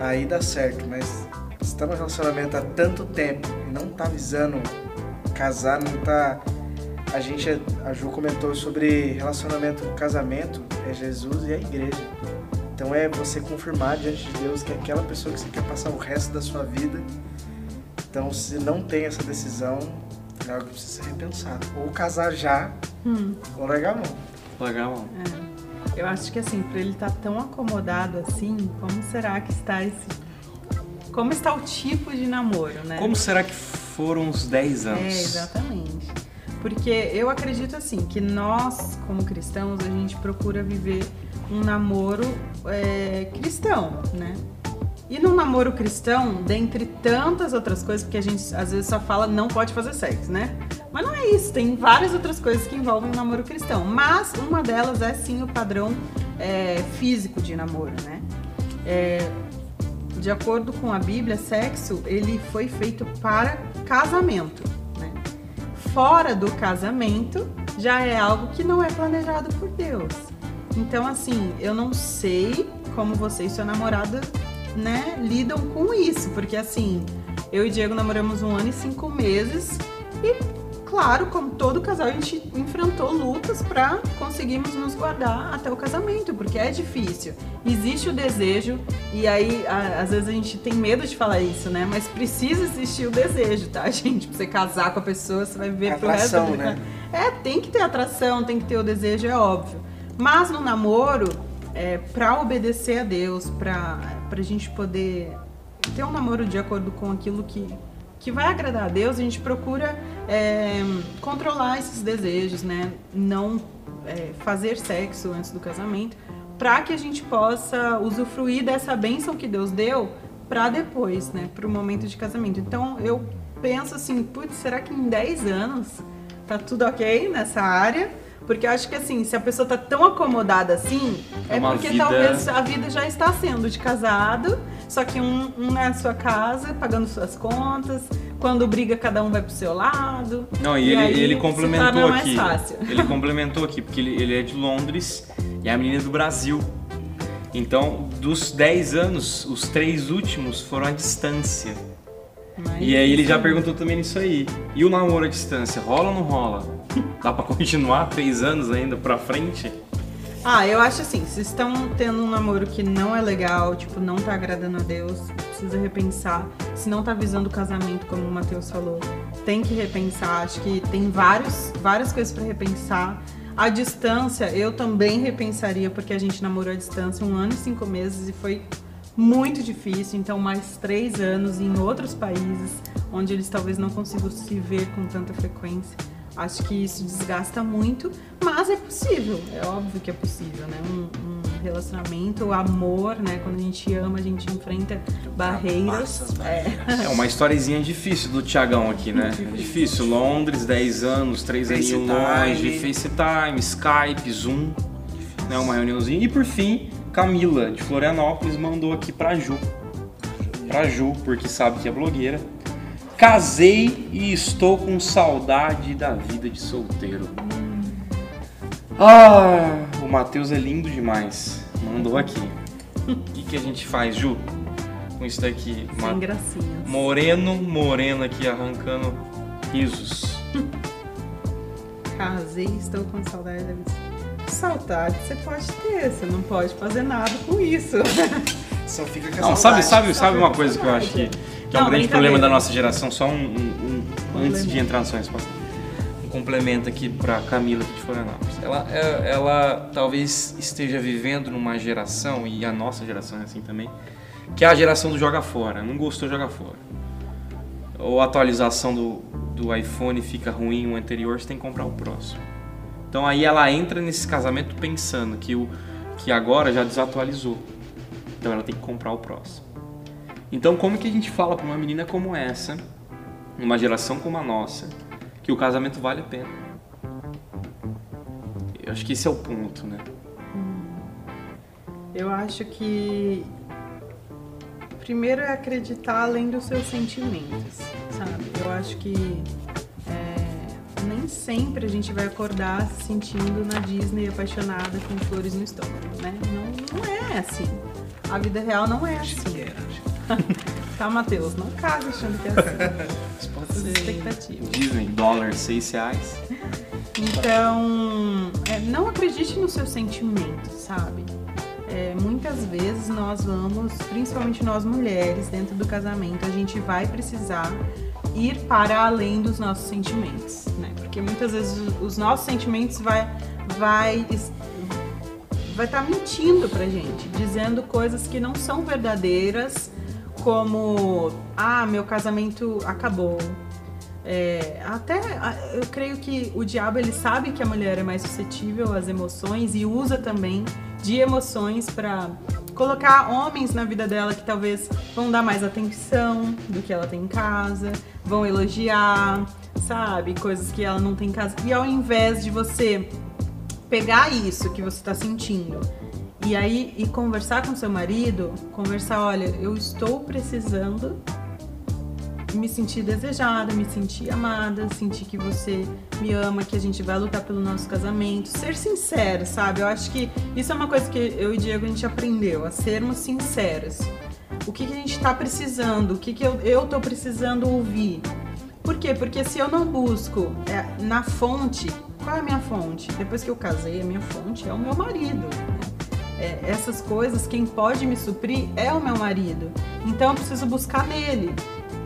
Aí dá certo, mas tá num relacionamento há tanto tempo e não tá visando casar, não tá. A gente, a Ju comentou sobre relacionamento, casamento, é Jesus e a igreja. Então é você confirmar diante de Deus que é aquela pessoa que você quer passar o resto da sua vida. Então, se não tem essa decisão, é algo que precisa ser repensado. Ou casar já, Hum. ou largar a mão. Legal. Eu acho que assim, pra ele estar tão acomodado assim, como será que está esse. Como está o tipo de namoro, né? Como será que foram os 10 anos? É, exatamente. Porque eu acredito assim, que nós, como cristãos, a gente procura viver um namoro é, cristão, né? E num namoro cristão, dentre tantas outras coisas, porque a gente às vezes só fala não pode fazer sexo, né? Mas não é isso, tem várias outras coisas que envolvem o namoro cristão. Mas uma delas é sim o padrão é, físico de namoro, né? É, de acordo com a Bíblia, sexo ele foi feito para casamento. Né? Fora do casamento já é algo que não é planejado por Deus. Então, assim, eu não sei como você e sua namorada né, lidam com isso, porque assim, eu e Diego namoramos um ano e cinco meses e, claro, como todo casal, a gente enfrentou lutas para conseguirmos nos guardar até o casamento, porque é difícil. Existe o desejo, e aí a- às vezes a gente tem medo de falar isso, né? Mas precisa existir o desejo, tá, gente? Pra você casar com a pessoa, você vai viver pro resto da Atração, vida. né? É, tem que ter atração, tem que ter o desejo, é óbvio. Mas no namoro, é, pra obedecer a Deus, pra, pra gente poder ter um namoro de acordo com aquilo que que vai agradar a Deus, a gente procura é, controlar esses desejos, né? Não é, fazer sexo antes do casamento, para que a gente possa usufruir dessa bênção que Deus deu para depois, né? Para o momento de casamento. Então eu penso assim, putz, será que em 10 anos tá tudo ok nessa área? Porque eu acho que assim, se a pessoa tá tão acomodada assim, é, É porque vida- talvez a vida já está sendo de casado, só que um, um na sua casa, pagando suas contas, quando briga, cada um vai pro seu lado. Não, e, ele, aí ele complementou aqui. fácil. Ele complementou aqui, porque ele, ele é de Londres e a menina é do Brasil. Então, dos 10 anos, os três últimos foram à distância. Mas- E aí ele já perguntou também nisso aí. E o namoro à distância, rola ou não rola? Dá pra continuar três anos ainda pra frente? Ah, eu acho assim, se estão tendo um namoro que não é legal, tipo, não tá agradando a Deus, precisa repensar. Se não tá visando o casamento, como o Matheus falou, tem que repensar. Acho que tem vários, várias coisas pra repensar. A distância, eu também repensaria, porque a gente namorou à distância um ano e cinco meses e foi muito difícil. Então, mais três anos em outros países, onde eles talvez não consigam se ver com tanta frequência. Acho que isso desgasta muito, mas é possível. É óbvio que é possível, né? Um, um relacionamento, o amor, né? Quando a gente ama, a gente enfrenta barreiras. as É. É uma historiezinha difícil do Tiagão aqui, né? É difícil. Londres, 10 anos, 3 aninhos FaceTime. longe, FaceTime, Skype, Zoom, né? Uma reuniãozinha. E por fim, Camila, de Florianópolis, mandou aqui pra Ju. Pra Ju, porque sabe que é blogueira. Casei e estou com saudade da vida de solteiro. Ah, o Matheus é lindo demais. Mandou aqui. O que, que a gente faz, Ju? Com isso daqui. Ma- Sem gracinhas. Moreno, moreno aqui arrancando risos. Casei e estou com saudade da vida. Saudade você pode ter, você não pode fazer nada com isso. Só fica com a Não, sabe, saudade. sabe, sabe uma coisa que eu acho que, que é um Não, grande problema da nossa geração? Só um, um- um- antes de Complemento. entrar no sonho espaço. Um complemento aqui pra Camila aqui de Florianópolis. Ela, é- ela talvez esteja vivendo numa geração, e a nossa geração é assim também, que é a geração do joga fora. Não gostou, joga fora. Ou a atualização do, do iPhone fica ruim, o anterior, você tem que comprar o próximo. Então aí ela entra nesse casamento pensando que o que agora já desatualizou. Então ela tem que comprar o próximo. Então como que a gente fala para uma menina como essa, numa geração como a nossa, que o casamento vale a pena? Eu acho que esse é o ponto, né? Eu acho que primeiro é acreditar além dos seus sentimentos, sabe? Eu acho que é, nem sempre a gente vai acordar se sentindo na Disney apaixonada com flores no estômago, né? Não, não é assim. A vida real não é assim. Tá, Matheus? Não casa achando que é assim. Suas expectativas. Disney, dólar, seis reais. Então, é, não acredite nos seus sentimentos, sabe? É, muitas vezes nós vamos, principalmente nós mulheres, dentro do casamento, a gente vai precisar ir para além dos nossos sentimentos, né? Porque muitas vezes os- os nossos sentimentos vai vai vai estar mentindo pra gente, dizendo coisas que não são verdadeiras, como ah, meu casamento acabou, é, até eu creio que o diabo ele sabe que a mulher é mais suscetível às emoções e usa também de emoções para colocar homens na vida dela que talvez vão dar mais atenção do que ela tem em casa, vão elogiar, sabe, coisas que ela não tem em casa. E ao invés de você pegar isso que você está sentindo e aí e conversar com seu marido, conversar, olha, eu estou precisando me sentir desejada, me sentir amada, sentir que você me ama, que a gente vai lutar pelo nosso casamento, ser sincero, sabe? Eu acho que isso é uma coisa que eu e Diego a gente aprendeu, a sermos sinceros. O que, que a gente tá precisando, o que, que eu, tô precisando ouvir. Por quê? Porque se eu não busco é, na fonte, qual é a minha fonte? Depois que eu casei, a minha fonte é o meu marido. É, essas coisas, quem pode me suprir é o meu marido. Então eu preciso buscar nele.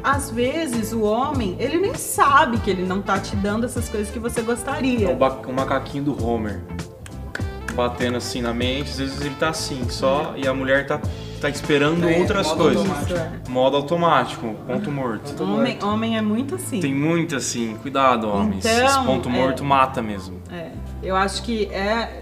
Às vezes o homem, ele nem sabe que ele não tá te dando essas coisas que você É gostaria. o, ba- o macaquinho do Homer. batendo assim na mente, às vezes ele tá assim só e a mulher tá, tá esperando É, outras modo coisas. automático. É. Modo automático, ponto morto. Homem, morto. homem é muito assim. Tem muito assim, cuidado, homens. Então, Esse ponto é. morto mata mesmo. É, eu acho que é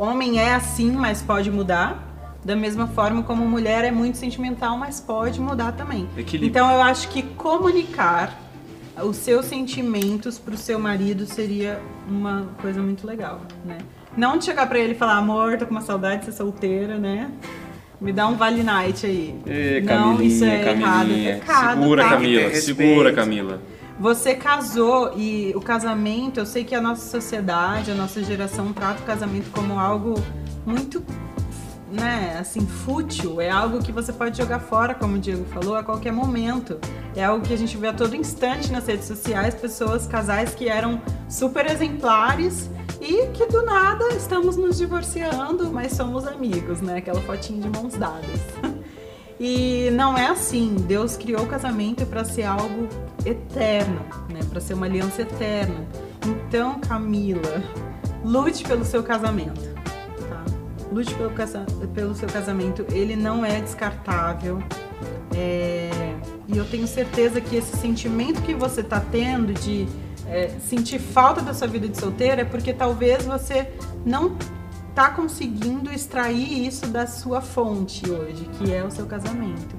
homem é assim, mas pode mudar. Da mesma forma como mulher é muito sentimental, mas pode mudar também. Equilíbrio. Então eu acho que comunicar os seus sentimentos pro seu marido seria uma coisa muito legal, né? Não chegar pra ele e falar, amor, tô com uma saudade de ser solteira, né? Me dá um vale night aí. Não, isso é errado. É pecado, Segura, tá? Camila. Segura. Camila. Você casou e o casamento, eu sei que a nossa sociedade, a nossa geração trata o casamento como algo muito, né, assim, fútil. É algo que você pode jogar fora, como o Diego falou, a qualquer momento. É algo que a gente vê a todo instante nas redes sociais, pessoas, casais que eram super exemplares e que do nada estamos nos divorciando, mas somos amigos, né? Aquela fotinha de mãos dadas. E não é assim. Deus criou o casamento para ser algo eterno, né? Para ser uma aliança eterna. Então, Camila, lute pelo seu casamento, tá? Lute pelo, casa- pelo seu casamento. Ele não é descartável. É, E eu tenho certeza que esse sentimento que você tá tendo de é, sentir falta da sua vida de solteira é porque talvez você não tá conseguindo extrair isso da sua fonte hoje, que é o seu casamento.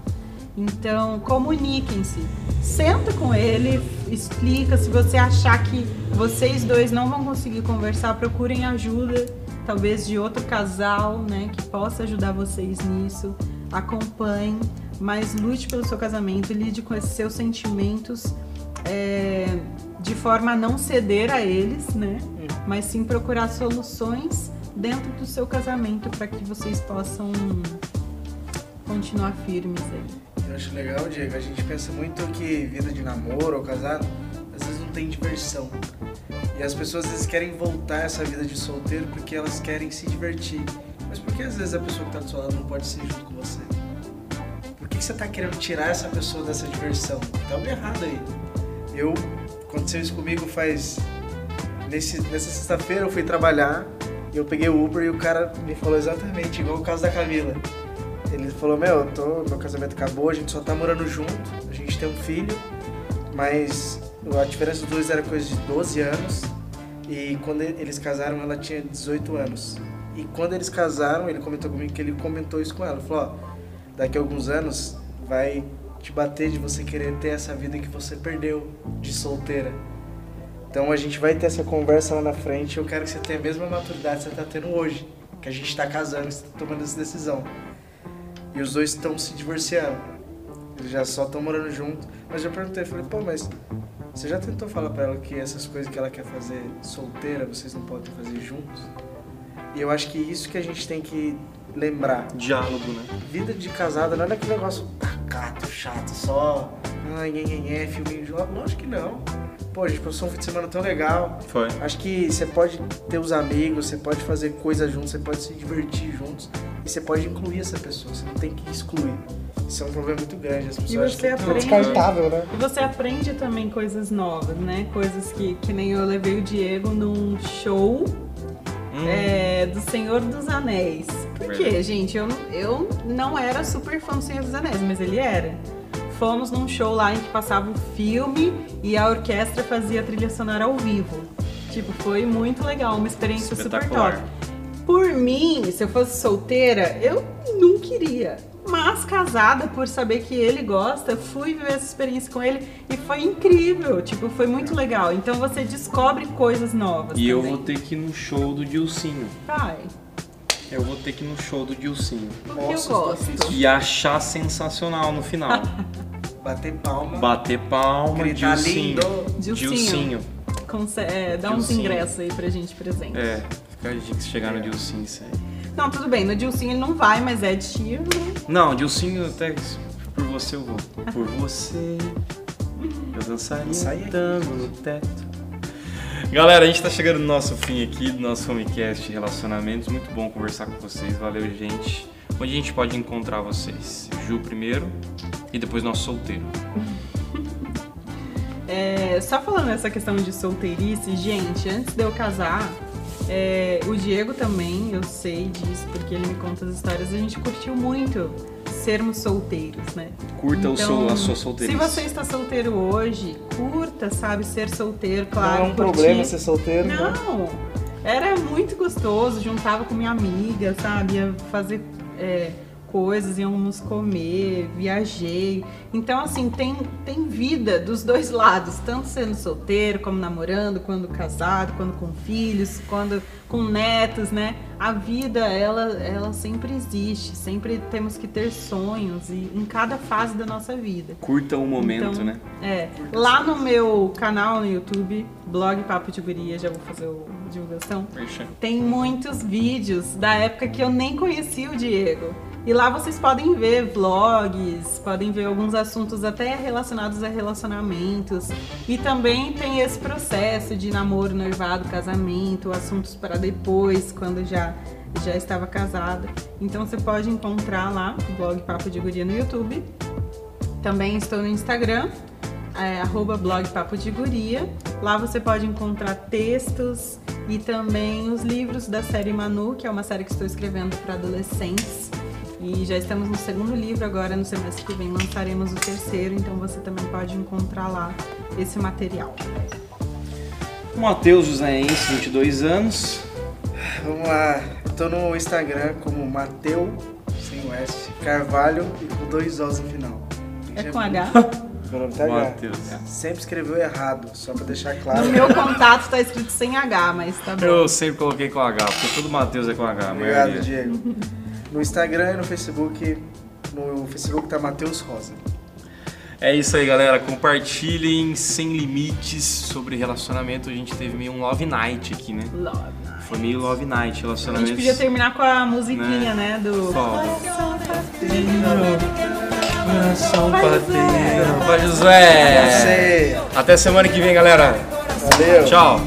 Então, comuniquem-se. Senta com ele, explica. Se você achar que vocês dois não vão conseguir conversar, procurem ajuda, talvez de outro casal, né, que possa ajudar vocês nisso. Acompanhem, mas lute pelo seu casamento, lide com esses seus sentimentos é, de forma a não ceder a eles, né? Mas sim procurar soluções dentro do seu casamento para que vocês possam continuar firmes aí. Eu acho legal, Diego, a gente pensa muito que vida de namoro ou casado, às vezes não tem diversão. E as pessoas às vezes querem voltar essa vida de solteiro porque elas querem se divertir. Mas por que às vezes a pessoa que tá do seu lado não pode ser junto com você? Por que que você tá querendo tirar essa pessoa dessa diversão? Tá algo errado aí. Eu, aconteceu isso comigo faz. Nesse, nessa sexta-feira eu fui trabalhar eu peguei o Uber e o cara me falou exatamente igual o caso da Camila. Ele falou, meu, eu tô, meu casamento acabou, a gente só tá morando junto, a gente tem um filho, mas a diferença dos dois era coisa de 12 anos e quando eles casaram ela tinha 18 anos. E quando eles casaram, ele comentou comigo que ele comentou isso com ela. Falou, ó, daqui a alguns anos vai te bater de você querer ter essa vida que você perdeu de solteira. Então a gente vai ter essa conversa lá na frente. Eu quero que você tenha a mesma maturidade que você está tendo hoje, que a gente está casando, você está tomando essa decisão. E os dois estão se divorciando. Eles já só estão morando junto. Mas eu perguntei, falei, pô, mas você já tentou falar pra ela que essas coisas que ela quer fazer solteira, vocês não podem fazer juntos? E eu acho que isso que a gente tem que lembrar. Diálogo, né? Vida de casada não é aquele negócio pacato, chato, só. Ai, nhenhenhé, filminho de Lógico que não. Pô, a gente passou um fim de semana tão legal. Foi. Acho que você pode ter os amigos, você pode fazer coisas juntos, você pode se divertir juntos e você pode incluir essa pessoa, você não tem que excluir. Isso é um problema muito grande, as pessoas você acham que é aprende- descartável, né? E você aprende também coisas novas, né? Coisas que, que nem eu levei o Diego num show Hum. é, do Senhor dos Anéis. Por quê, Verdade. gente? Eu, eu não era super fã do Senhor dos Anéis, mas ele era. Fomos num show lá em que passava o filme e a orquestra fazia a trilha sonora ao vivo. Tipo, foi muito legal, uma experiência super top. Por mim, se eu fosse solteira, eu não queria. Mas casada, por saber que ele gosta, fui viver essa experiência com ele e foi incrível. Tipo, foi muito legal. Então você descobre coisas novas. E eu também. vou ter que ir no show do Dilcinho. Vai, Eu vou ter que ir no show do Dilcinho. porque eu Ossos do gosto. E achar sensacional no final. Bater palma, Bater palma, gritar Dilcinho. lindo. Dilcinho. Dilcinho. Conse- é, dá uns Dilcinho. ingressos aí pra gente presente. É, fica a dica se chegar no Dilcinho isso aí. Não, tudo bem, no Dilcinho ele não vai, mas é de tiro, né? Não, Dilcinho até por você eu vou. Por você eu dançaria Sai tango no teto. Galera, a gente tá chegando no nosso fim aqui do nosso homecast Relacionamentos. Muito bom conversar com vocês. Valeu, gente. Onde a gente pode encontrar vocês? Ju primeiro e depois nosso solteiro. É, só falando essa questão de solteirice, gente, antes de eu casar, É, o Diego também, eu sei disso, porque ele me conta as histórias. A gente curtiu muito sermos solteiros, né? Curta o Então, seu, a sua solteirice. Se você está solteiro hoje, curta, sabe, ser solteiro, claro. Não é um curtir. problema ser solteiro, né? Não, era muito gostoso, juntava com minha amiga, sabe? Ia fazer é, coisas, íamos comer, viajei. Então, assim, tem, tem vida dos dois lados, tanto sendo solteiro, como namorando, quando casado, quando com filhos, quando com netos, né? A vida, ela, ela sempre existe, sempre temos que ter sonhos e em cada fase da nossa vida. Curta o momento, Então, né? É. Lá no meu canal no YouTube, blog Papo de Guria, já vou fazer o a divulgação. Merchan. Tem muitos vídeos da época que eu nem conhecia o Diego. E lá vocês podem ver vlogs, podem ver alguns assuntos até relacionados a relacionamentos. E também tem esse processo de namoro, noivado, casamento, assuntos para depois, quando já já estava casada. Então você pode encontrar lá o blog Papo de Guria no YouTube. Também estou no Instagram, é, blog Papo de Guria. Lá você pode encontrar textos e também os livros da série Manu, que é uma série que estou escrevendo para adolescentes. E já estamos no segundo livro agora, no semestre que vem lançaremos o terceiro, então você também pode encontrar lá esse material. Matheus Joséense, 22 anos. Vamos lá. Eu tô no Instagram como Mateu, sem o S, Carvalho e com dois Os no final. É com H? Meu nome tá H. Matheus. Sempre escreveu errado, só pra deixar claro. No meu contato tá escrito sem H, mas tá bom. Eu sempre coloquei com H, porque todo Matheus é com H, Obrigado, maioria. Diego. No Instagram e no Facebook, no Facebook tá Matheus Rosa. É isso aí, galera. Compartilhem sem limites sobre relacionamento. A gente teve meio um love night aqui, né? Love. Foi meio love night, A relacionamentos. gente podia terminar com a musiquinha, né? Do. Foda. Coração padeiro. Vai. Você. Até semana que vem, galera. Valeu. Tchau.